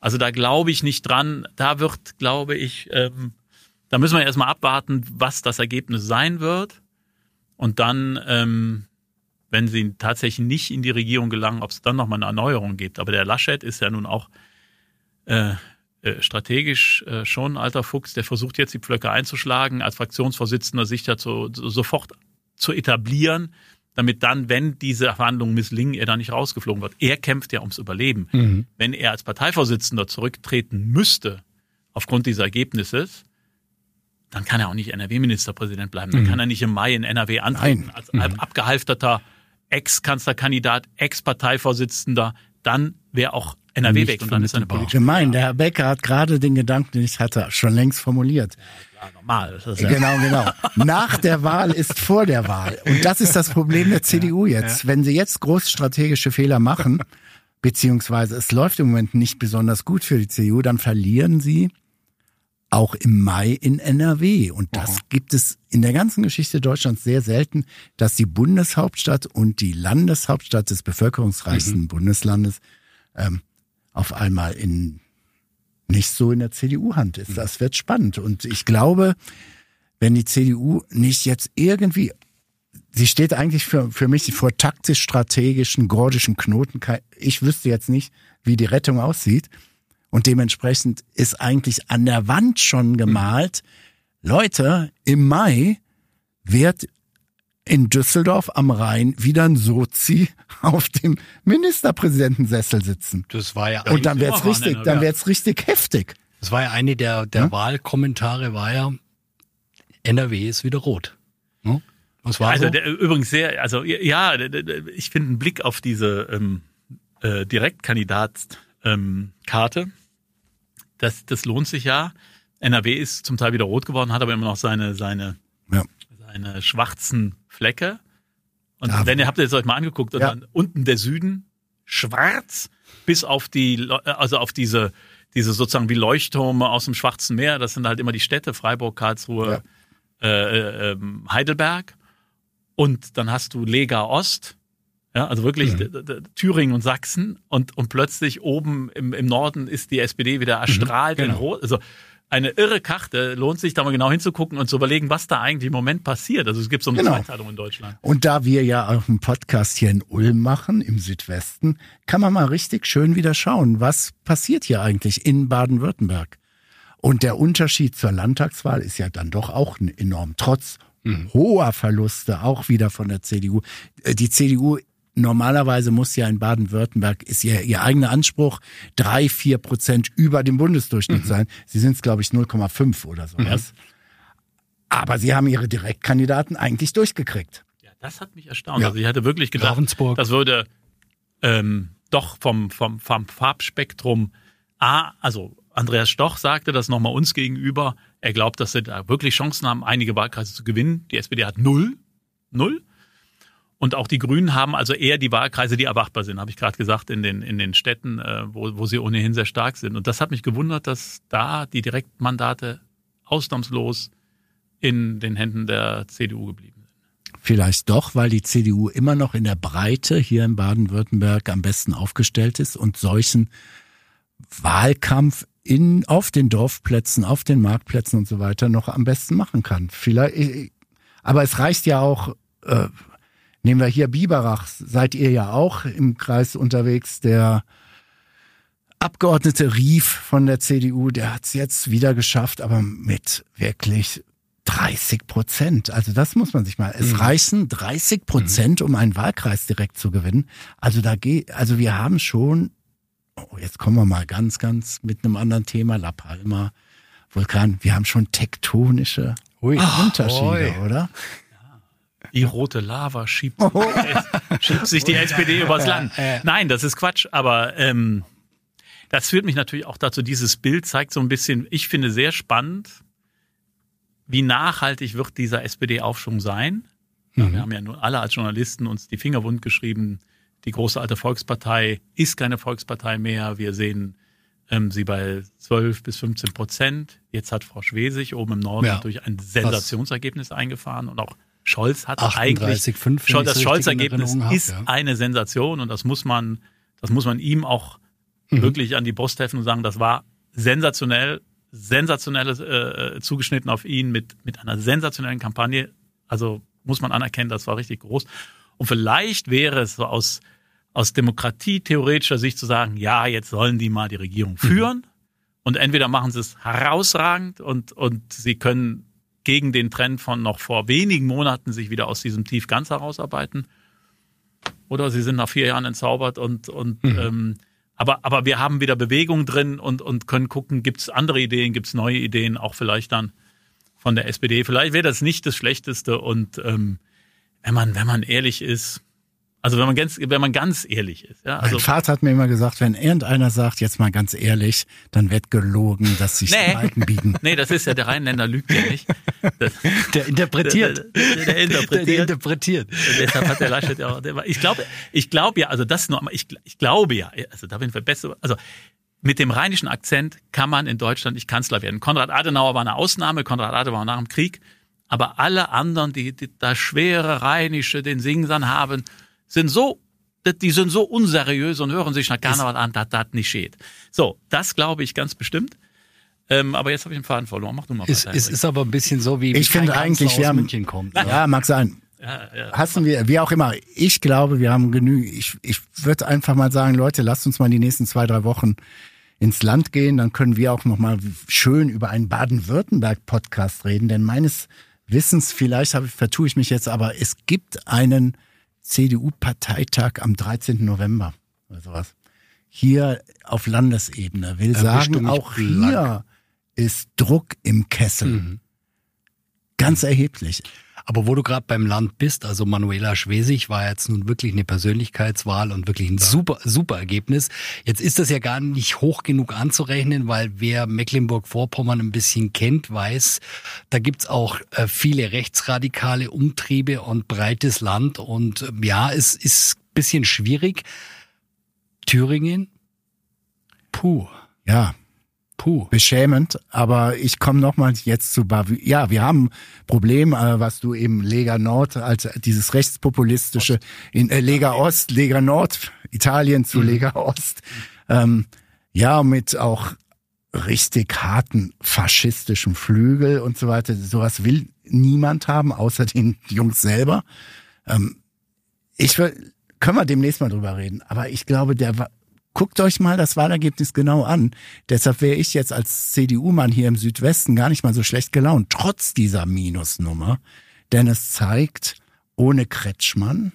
Also da glaube ich nicht dran. Da wird, glaube ich, ähm, da müssen wir erstmal abwarten, was das Ergebnis sein wird. Und dann, ähm, wenn sie tatsächlich nicht in die Regierung gelangen, ob es dann nochmal eine Erneuerung gibt. Aber der Laschet ist ja nun auch äh, äh, strategisch äh, schon ein alter Fuchs, der versucht jetzt die Pflöcke einzuschlagen, als Fraktionsvorsitzender sich dazu sofort zu etablieren, damit dann, wenn diese Verhandlungen misslingen, er da nicht rausgeflogen wird. Er kämpft ja ums Überleben. Mhm. Wenn er als Parteivorsitzender zurücktreten müsste, aufgrund dieser Ergebnisse, dann kann er auch nicht NRW-Ministerpräsident bleiben. Dann mhm. kann er nicht im Mai in NRW antreten Nein. als mhm. abgehalfterter Ex-Kanzlerkandidat, Ex-Parteivorsitzender. Dann wäre auch NRW weg und dann ist eine politische. Gemein, der Herr Becker hat gerade den Gedanken, den ich hatte, schon längst formuliert. Ja, normal. Ja genau, genau. [LAUGHS] Nach der Wahl ist vor der Wahl. Und das ist das Problem der CDU jetzt. Wenn sie jetzt große strategische Fehler machen, beziehungsweise es läuft im Moment nicht besonders gut für die CDU, dann verlieren sie auch im Mai in NRW. Und das Aha. gibt es in der ganzen Geschichte Deutschlands sehr selten, dass die Bundeshauptstadt und die Landeshauptstadt des bevölkerungsreichsten mhm. Bundeslandes ähm, auf einmal in nicht so in der CDU-Hand ist. Das wird spannend. Und ich glaube, wenn die CDU nicht jetzt irgendwie, sie steht eigentlich für, für mich vor taktisch-strategischen, gordischen Knoten. Ich wüsste jetzt nicht, wie die Rettung aussieht. Und dementsprechend ist eigentlich an der Wand schon gemalt, Leute, im Mai wird in Düsseldorf am Rhein wieder ein Sozi [LAUGHS] auf dem Ministerpräsidentensessel sitzen. Das war ja und dann wird's richtig, dann ja. wird's richtig heftig. Das war ja eine der der ja? Wahlkommentare war ja NRW ist wieder rot. Hm? Was war also so? der, übrigens sehr, also ja, ich finde einen Blick auf diese ähm, äh, Direktkandidatskarte, ähm, das, das lohnt sich ja. NRW ist zum Teil wieder rot geworden, hat aber immer noch seine seine ja. seine schwarzen Flecke. Und ja, wenn ihr habt ihr es euch mal angeguckt, und ja. dann unten der Süden schwarz bis auf die, also auf diese, diese sozusagen wie Leuchttürme aus dem Schwarzen Meer. Das sind halt immer die Städte, Freiburg, Karlsruhe, ja. äh, äh, Heidelberg. Und dann hast du Lega Ost, ja, also wirklich mhm. Thüringen und Sachsen und, und plötzlich oben im, im Norden ist die SPD wieder erstrahlt mhm, genau. in Rot. Also eine irre Karte. Lohnt sich da mal genau hinzugucken und zu überlegen, was da eigentlich im Moment passiert. Also es gibt so eine genau. Zweiteilung in Deutschland. Und da wir ja auch einen Podcast hier in Ulm machen, im Südwesten, kann man mal richtig schön wieder schauen, was passiert hier eigentlich in Baden-Württemberg. Und der Unterschied zur Landtagswahl ist ja dann doch auch enorm. Trotz mhm. hoher Verluste, auch wieder von der CDU. Äh, die CDU normalerweise muss ja in Baden-Württemberg, ist ja ihr eigener Anspruch, drei, vier Prozent über dem Bundesdurchschnitt mhm. sein. Sie sind es, glaube ich, 0,5 oder so. Mhm. Aber sie haben ihre Direktkandidaten eigentlich durchgekriegt. Ja, das hat mich erstaunt. Ja. Also ich hatte wirklich gedacht, Ravensburg. das würde ähm, doch vom, vom, vom Farbspektrum A, also Andreas Stoch sagte das nochmal uns gegenüber. Er glaubt, dass sie da wirklich Chancen haben, einige Wahlkreise zu gewinnen. Die SPD hat null. Null. Und auch die Grünen haben also eher die Wahlkreise, die erwartbar sind, habe ich gerade gesagt, in den, in den Städten, äh, wo, wo sie ohnehin sehr stark sind. Und das hat mich gewundert, dass da die Direktmandate ausnahmslos in den Händen der CDU geblieben sind. Vielleicht doch, weil die CDU immer noch in der Breite hier in Baden-Württemberg am besten aufgestellt ist und solchen Wahlkampf in, auf den Dorfplätzen, auf den Marktplätzen und so weiter noch am besten machen kann. Vielleicht, aber es reicht ja auch, äh, Nehmen wir hier Biberach, seid ihr ja auch im Kreis unterwegs. Der Abgeordnete Rief von der CDU, der hat es jetzt wieder geschafft, aber mit wirklich 30 Prozent. Also das muss man sich mal. Es mhm. reichen 30 Prozent, mhm. um einen Wahlkreis direkt zu gewinnen. Also da geht, also wir haben schon, oh, jetzt kommen wir mal ganz, ganz mit einem anderen Thema, La Palma, Vulkan. Wir haben schon tektonische Ui. Unterschiede, Ui. oder? Die rote Lava schiebt, oh. [LAUGHS] schiebt sich die SPD übers Land. Nein, das ist Quatsch, aber ähm, das führt mich natürlich auch dazu, dieses Bild zeigt so ein bisschen, ich finde sehr spannend, wie nachhaltig wird dieser SPD-Aufschwung sein. Ja, mhm. Wir haben ja nun alle als Journalisten uns die Finger wund geschrieben, die große alte Volkspartei ist keine Volkspartei mehr. Wir sehen ähm, sie bei 12 bis 15 Prozent. Jetzt hat Frau Schwesig oben im Norden ja. natürlich ein Sensationsergebnis eingefahren und auch Scholz hat 38, eigentlich 5, das Scholz-Ergebnis ist ja. eine Sensation und das muss man, das muss man ihm auch mhm. wirklich an die Brust helfen und sagen, das war sensationell, sensationelles äh, zugeschnitten auf ihn mit mit einer sensationellen Kampagne. Also muss man anerkennen, das war richtig groß. Und vielleicht wäre es so aus aus demokratietheoretischer Sicht zu sagen, ja, jetzt sollen die mal die Regierung mhm. führen. Mhm. Und entweder machen sie es herausragend und, und sie können gegen den Trend von noch vor wenigen Monaten sich wieder aus diesem Tief ganz herausarbeiten. Oder sie sind nach vier Jahren entzaubert und, und mhm. ähm, aber, aber wir haben wieder Bewegung drin und, und können gucken, gibt es andere Ideen, gibt es neue Ideen, auch vielleicht dann von der SPD. Vielleicht wäre das nicht das Schlechteste und ähm, wenn man, wenn man ehrlich ist, also wenn man ganz, wenn man ganz ehrlich ist. Ja, also mein Vater hat mir immer gesagt, wenn irgendeiner sagt, jetzt mal ganz ehrlich, dann wird gelogen, dass sich nee. Balken biegen. Nee, das ist ja der Rheinländer lügt ja nicht. Das, der interpretiert. Der, der, der interpretiert. Der, interpretiert. Deshalb hat der Laschet ja auch, der, ich glaube, ich glaube ja, also das nur, ich, ich glaube ja, also da bin ich besser, also mit dem rheinischen Akzent kann man in Deutschland nicht Kanzler werden. Konrad Adenauer war eine Ausnahme, Konrad Adenauer nach dem Krieg, aber alle anderen, die, die das schwere Rheinische, den Singsang haben, sind so, die sind so unseriös und hören sich nach Karneval an, dass das nicht steht. So, das glaube ich ganz bestimmt. Ähm, aber jetzt habe ich den Faden verloren. Mach du mal weiter. Es ist aber ein bisschen so, wie ich finde eigentlich, wir haben, München kommt. Ne? Ja, mag sein. Ja, ja. Hassen wir, wie auch immer. Ich glaube, wir haben genügend. Ich, ich würde einfach mal sagen, Leute, lasst uns mal die nächsten zwei, drei Wochen ins Land gehen. Dann können wir auch noch mal schön über einen Baden-Württemberg-Podcast reden. Denn meines Wissens, vielleicht habe, vertue ich mich jetzt, aber es gibt einen CDU-Parteitag am 13. November oder sowas. Hier auf Landesebene. Will Erwischt sagen, auch hier ist Druck im Kessel. Mhm. Ganz erheblich. Aber wo du gerade beim Land bist, also Manuela Schwesig war jetzt nun wirklich eine Persönlichkeitswahl und wirklich ein ja. super, super Ergebnis. Jetzt ist das ja gar nicht hoch genug anzurechnen, weil wer Mecklenburg-Vorpommern ein bisschen kennt, weiß, da gibt's auch äh, viele rechtsradikale Umtriebe und breites Land. Und äh, ja, es ist bisschen schwierig. Thüringen, puh. Ja, Puh. beschämend. Aber ich komme nochmal jetzt zu Bavü. Ja, wir haben Problem, äh, was du eben Lega Nord als dieses rechtspopulistische Ost. in äh, Lega Ost, Lega Nord, Italien zu mhm. Lega Ost. Ähm, ja, mit auch richtig harten faschistischen Flügel und so weiter. Sowas will niemand haben, außer den Jungs selber. Ähm, ich will, können wir demnächst mal drüber reden. Aber ich glaube, der guckt euch mal das Wahlergebnis genau an. Deshalb wäre ich jetzt als CDU-Mann hier im Südwesten gar nicht mal so schlecht gelaunt, trotz dieser Minusnummer. Denn es zeigt, ohne Kretschmann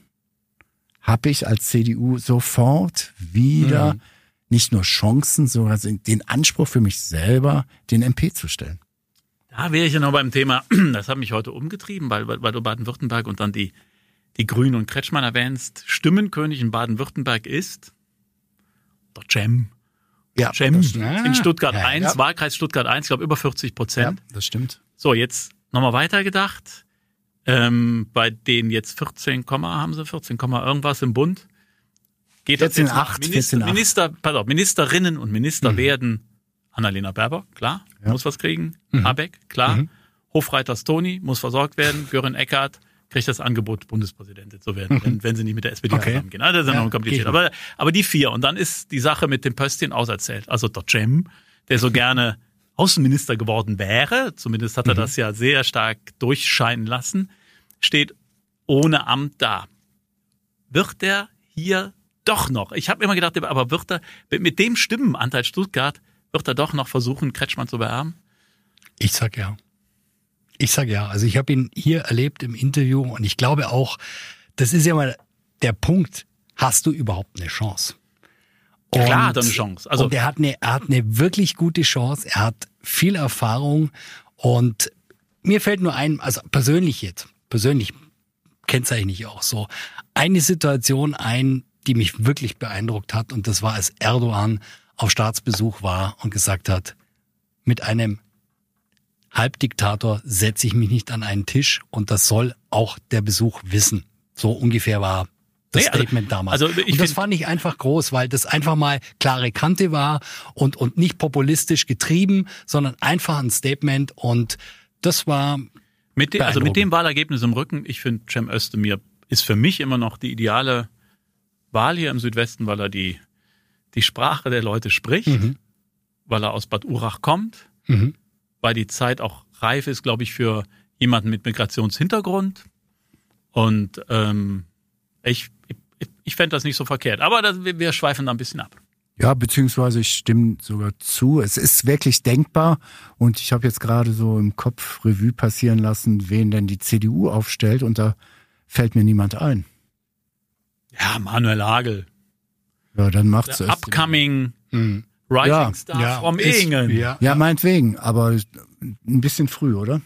habe ich als CDU sofort wieder mhm. nicht nur Chancen, sondern den Anspruch für mich selber, den MP zu stellen. Da wäre ich ja noch beim Thema, [CLEARS THROAT] das hat mich heute umgetrieben, weil, weil, du Baden-Württemberg und dann die, die Grünen und Kretschmann erwähnst. Stimmenkönig in Baden-Württemberg ist der Cem. Ja, Cem das, in Stuttgart ja, 1, ja. Wahlkreis Stuttgart 1, ich glaube über 40 Prozent. Ja, das stimmt. So, jetzt nochmal weitergedacht. Ähm, bei denen jetzt 14, haben sie 14, irgendwas im Bund. Geht 14, das jetzt 8, Minister, 14, Minister, pass auf, Ministerinnen und Minister mhm. werden Annalena Berber, klar, ja. muss was kriegen. Mhm. Habeck, klar. Mhm. Hofreiters Toni muss versorgt werden. Görin Eckert kriegt das Angebot, Bundespräsidentin zu werden, wenn, wenn sie nicht mit der SPD okay. zusammengehen. Also das ist ja, noch kompliziert. Aber, aber die vier. Und dann ist die Sache mit dem Pöstchen auserzählt. Also der Cem, der so gerne Außenminister geworden wäre, zumindest hat er mhm. das ja sehr stark durchscheinen lassen, steht ohne Amt da. Wird er hier doch noch, ich habe immer gedacht, aber wird er mit dem Stimmenanteil Stuttgart, wird er doch noch versuchen, Kretschmann zu beerben? Ich sag ja. Ich sage ja, also ich habe ihn hier erlebt im Interview und ich glaube auch, das ist ja mal der Punkt, hast du überhaupt eine Chance? Und, Klar hat er eine Chance. Also und er hat eine, er hat eine wirklich gute Chance, er hat viel Erfahrung und mir fällt nur ein, also persönlich jetzt, persönlich kennzeichne ich auch so, eine Situation ein, die mich wirklich beeindruckt hat und das war, als Erdogan auf Staatsbesuch war und gesagt hat, mit einem Halbdiktator setze ich mich nicht an einen Tisch und das soll auch der Besuch wissen. So ungefähr war das nee, also, Statement damals. Also ich und das fand ich einfach groß, weil das einfach mal klare Kante war und, und nicht populistisch getrieben, sondern einfach ein Statement und das war mit dem, also mit dem Wahlergebnis im Rücken, ich finde Cem Özdemir ist für mich immer noch die ideale Wahl hier im Südwesten, weil er die, die Sprache der Leute spricht, mhm. weil er aus Bad Urach kommt, mhm. Weil die Zeit auch reif ist, glaube ich, für jemanden mit Migrationshintergrund. Und ähm, ich, ich, ich fände das nicht so verkehrt. Aber das, wir, wir schweifen da ein bisschen ab. Ja, beziehungsweise ich stimme sogar zu. Es ist wirklich denkbar und ich habe jetzt gerade so im Kopf Revue passieren lassen, wen denn die CDU aufstellt und da fällt mir niemand ein. Ja, Manuel Hagel. Ja, dann macht's es. Upcoming hm. Rising ja, Star ja, from Ehingen. Ja, ja, meinetwegen, aber ein bisschen früh, oder?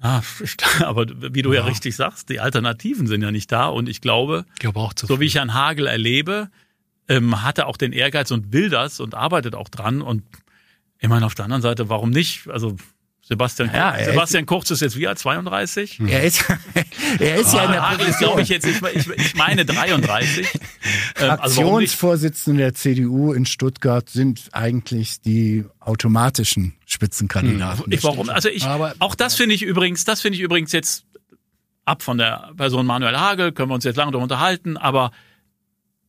Ah, [LAUGHS] aber wie du ja. ja richtig sagst, die Alternativen sind ja nicht da und ich glaube, ich glaube auch so früh. wie ich Herrn Hagel erlebe, ähm, hat er auch den Ehrgeiz und will das und arbeitet auch dran. Und ich meine, auf der anderen Seite, warum nicht? Also Sebastian, ja, Sebastian Kurz ist jetzt wie alt? 32? Er ist, er ist ah, ja in der Position. ist, glaube ich, jetzt, ich, ich, ich meine 33. [LAUGHS] Ähm, also Fraktionsvorsitzende der CDU in Stuttgart sind eigentlich die automatischen Spitzenkandidaten. Hm. Ich, warum? Also ich, Aber, auch das finde ich übrigens, das finde ich übrigens jetzt ab von der Person Manuel Hagel, können wir uns jetzt lange darüber unterhalten, aber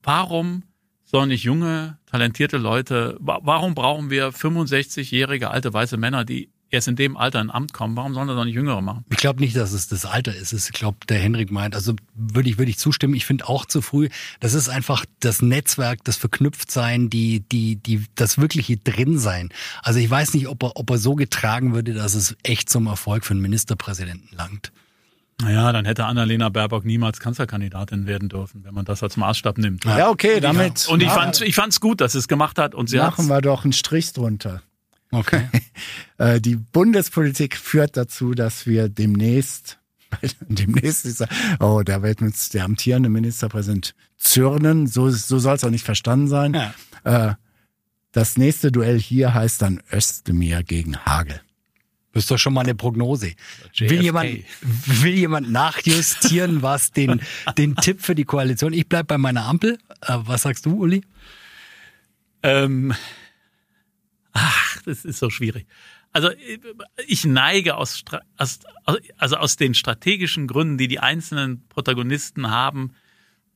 warum sollen nicht junge, talentierte Leute, warum brauchen wir 65-jährige alte weiße Männer, die erst in dem Alter in Amt kommen? Warum sollen das doch nicht Jüngere machen? Ich glaube nicht, dass es das Alter ist. Ich glaube, der Henrik meint, also würde ich, würde ich zustimmen. Ich finde auch zu früh. Das ist einfach das Netzwerk, das Verknüpftsein, die, die, die, das wirkliche Drinsein. Also ich weiß nicht, ob er, ob er so getragen würde, dass es echt zum Erfolg für einen Ministerpräsidenten langt. Naja, dann hätte Annalena Baerbock niemals Kanzlerkandidatin werden dürfen, wenn man das als Maßstab nimmt. Ja, okay, damit. Und ich fand ich fand's gut, dass es gemacht hat und sie Machen wir doch einen Strich drunter. Okay. [LAUGHS] Äh, die Bundespolitik führt dazu, dass wir demnächst [LAUGHS] demnächst ist oh, da wird uns der amtierende Ministerpräsident zürnen. So, so soll es auch nicht verstanden sein. Ja. Äh, das nächste Duell hier heißt dann Özdemir gegen Hagel. Das ist doch schon mal eine Prognose. Will jemand, will jemand nachjustieren, [LAUGHS] was den, den Tipp für die Koalition? Ich bleib bei meiner Ampel. Äh, was sagst du, Uli? Ähm, ach, das ist so schwierig. Also ich neige aus, also aus den strategischen Gründen, die die einzelnen Protagonisten haben,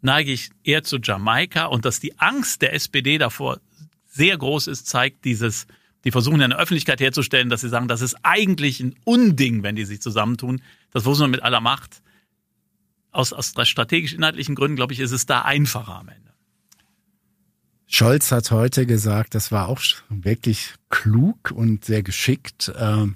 neige ich eher zu Jamaika und dass die Angst der SPD davor sehr groß ist, zeigt dieses die versuchen ja eine Öffentlichkeit herzustellen, dass sie sagen, das ist eigentlich ein Unding, wenn die sich zusammentun. Das versuchen wir mit aller Macht. Aus, aus strategisch-inhaltlichen Gründen, glaube ich, ist es da einfacher am Ende. Scholz hat heute gesagt, das war auch wirklich klug und sehr geschickt. Ähm,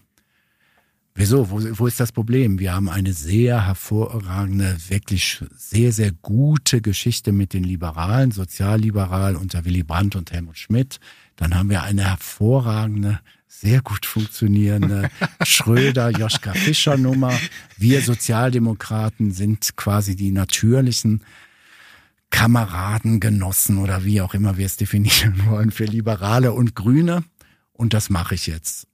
wieso? Wo, wo ist das Problem? Wir haben eine sehr hervorragende, wirklich sehr, sehr gute Geschichte mit den Liberalen, sozialliberal unter Willy Brandt und Helmut Schmidt. Dann haben wir eine hervorragende, sehr gut funktionierende [LAUGHS] Schröder-Joschka Fischer-Nummer. Wir Sozialdemokraten sind quasi die natürlichen Kameraden, Genossen oder wie auch immer wir es definieren [LAUGHS] wollen für Liberale und Grüne. Und das mache ich jetzt.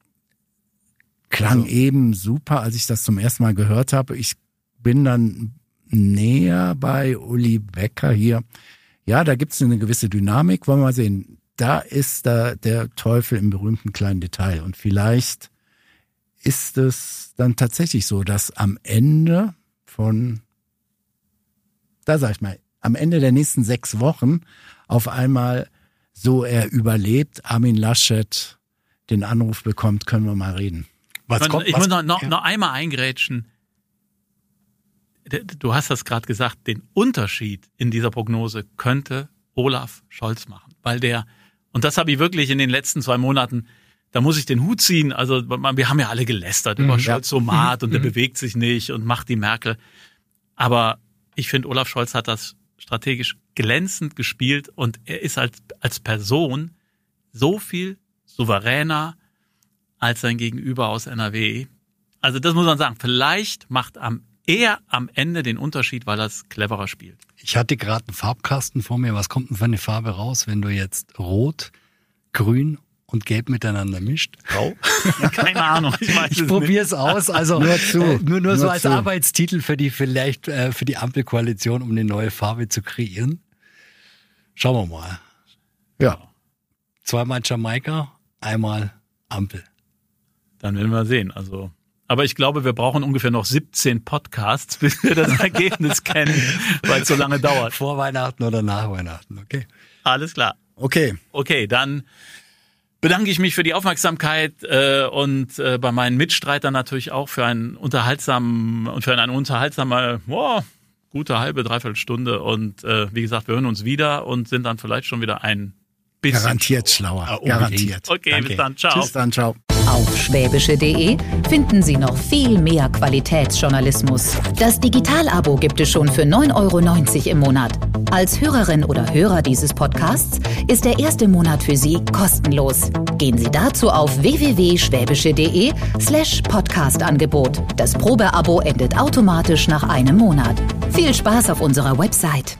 Klang also. eben super, als ich das zum ersten Mal gehört habe. Ich bin dann näher bei Uli Becker hier. Ja, da gibt es eine gewisse Dynamik. Wollen wir mal sehen da ist da der Teufel im berühmten kleinen Detail. Und vielleicht ist es dann tatsächlich so, dass am Ende von, da sag ich mal, am Ende der nächsten sechs Wochen auf einmal so er überlebt, Armin Laschet den Anruf bekommt, können wir mal reden. Was ich, kommt, ich was, muss noch, noch, ja. noch einmal eingrätschen. Du hast das gerade gesagt, den Unterschied in dieser Prognose könnte Olaf Scholz machen, weil der und das habe ich wirklich in den letzten zwei Monaten, da muss ich den Hut ziehen. Also wir haben ja alle gelästert über mhm, Scholz so mat und der mhm. bewegt sich nicht und macht die Merkel. Aber ich finde, Olaf Scholz hat das strategisch glänzend gespielt und er ist als, als Person so viel souveräner als sein Gegenüber aus NRW. Also das muss man sagen. Vielleicht macht am er am Ende den Unterschied, weil er es cleverer spielt. Ich hatte gerade einen Farbkasten vor mir. Was kommt denn für eine Farbe raus, wenn du jetzt Rot, Grün und Gelb miteinander mischt? Grau? [LAUGHS] Keine Ahnung. Ich, ich probiere es aus. Also nur, zu, äh, nur, nur, nur, so als zu. Arbeitstitel für die vielleicht äh, für die Ampelkoalition, um eine neue Farbe zu kreieren. Schauen wir mal. Ja. Zweimal Jamaika, einmal Ampel. Dann werden wir sehen. Also aber ich glaube, wir brauchen ungefähr noch 17 Podcasts, [LAUGHS] bis wir das Ergebnis [LAUGHS] kennen, weil es so lange dauert. Vor Weihnachten oder nach Weihnachten, okay. Alles klar. Okay. Okay, dann bedanke ich mich für die Aufmerksamkeit äh, und äh, bei meinen Mitstreitern natürlich auch für einen unterhaltsamen und für eine unterhaltsame, boah, gute halbe, dreiviertel Stunde. Und äh, wie gesagt, wir hören uns wieder und sind dann vielleicht schon wieder ein bisschen Garantiert schlauer. schlauer. Garantiert. Okay, Danke. bis dann. Ciao. Bis dann, ciao. Auf schwäbische.de finden Sie noch viel mehr Qualitätsjournalismus. Das Digital-Abo gibt es schon für 9,90 Euro im Monat. Als Hörerin oder Hörer dieses Podcasts ist der erste Monat für Sie kostenlos. Gehen Sie dazu auf www.schwäbische.de slash Podcast-Angebot. Das Probeabo endet automatisch nach einem Monat. Viel Spaß auf unserer Website.